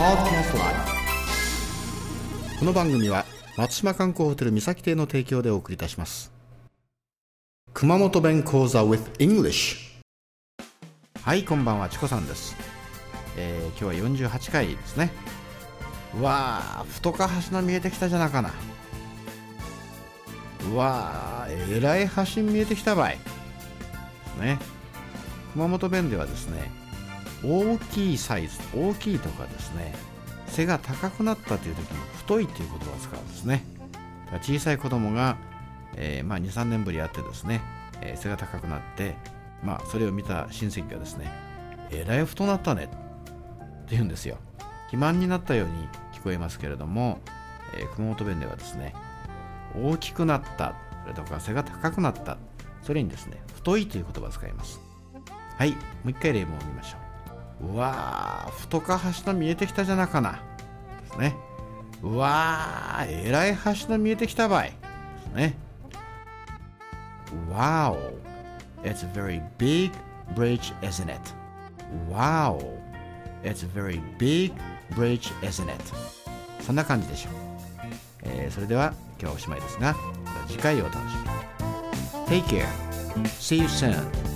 この番組は松島観光ホテル三崎邸の提供でお送りいたします。熊本弁講座 with English はいこんばんはチコさんです、えー今日は48回ですね。わあ太か橋の見えてきたじゃなかな。わあえらい橋見えてきたばい。ね。熊本弁ではですね大きいサイズ大きいとかですね背が高くなったという時も太いという言葉を使うんですね。小さい子供が、えーまあ、23年ぶり会ってですね、えー背が高くなって、まあ、それを見た親戚がですねえらい太なったねって言うんですよ。肥満になったように聞こえますけれども、えー熊本弁ではですね大きくなったそれとか背が高くなったそれにですね太いという言葉を使います。はいもう一回例文を見ましょう。うわー太か橋の見えてきたじゃなかな。ですね。うわーえらい橋の見えてきたばい。ですね。Wow. It's a very big bridge isn't it? Wow. It's a very big bridge isn't it? そんな感じでしょう、えーそれでは今日はおしまいですが次回をお楽しみに。Take care. See you soon.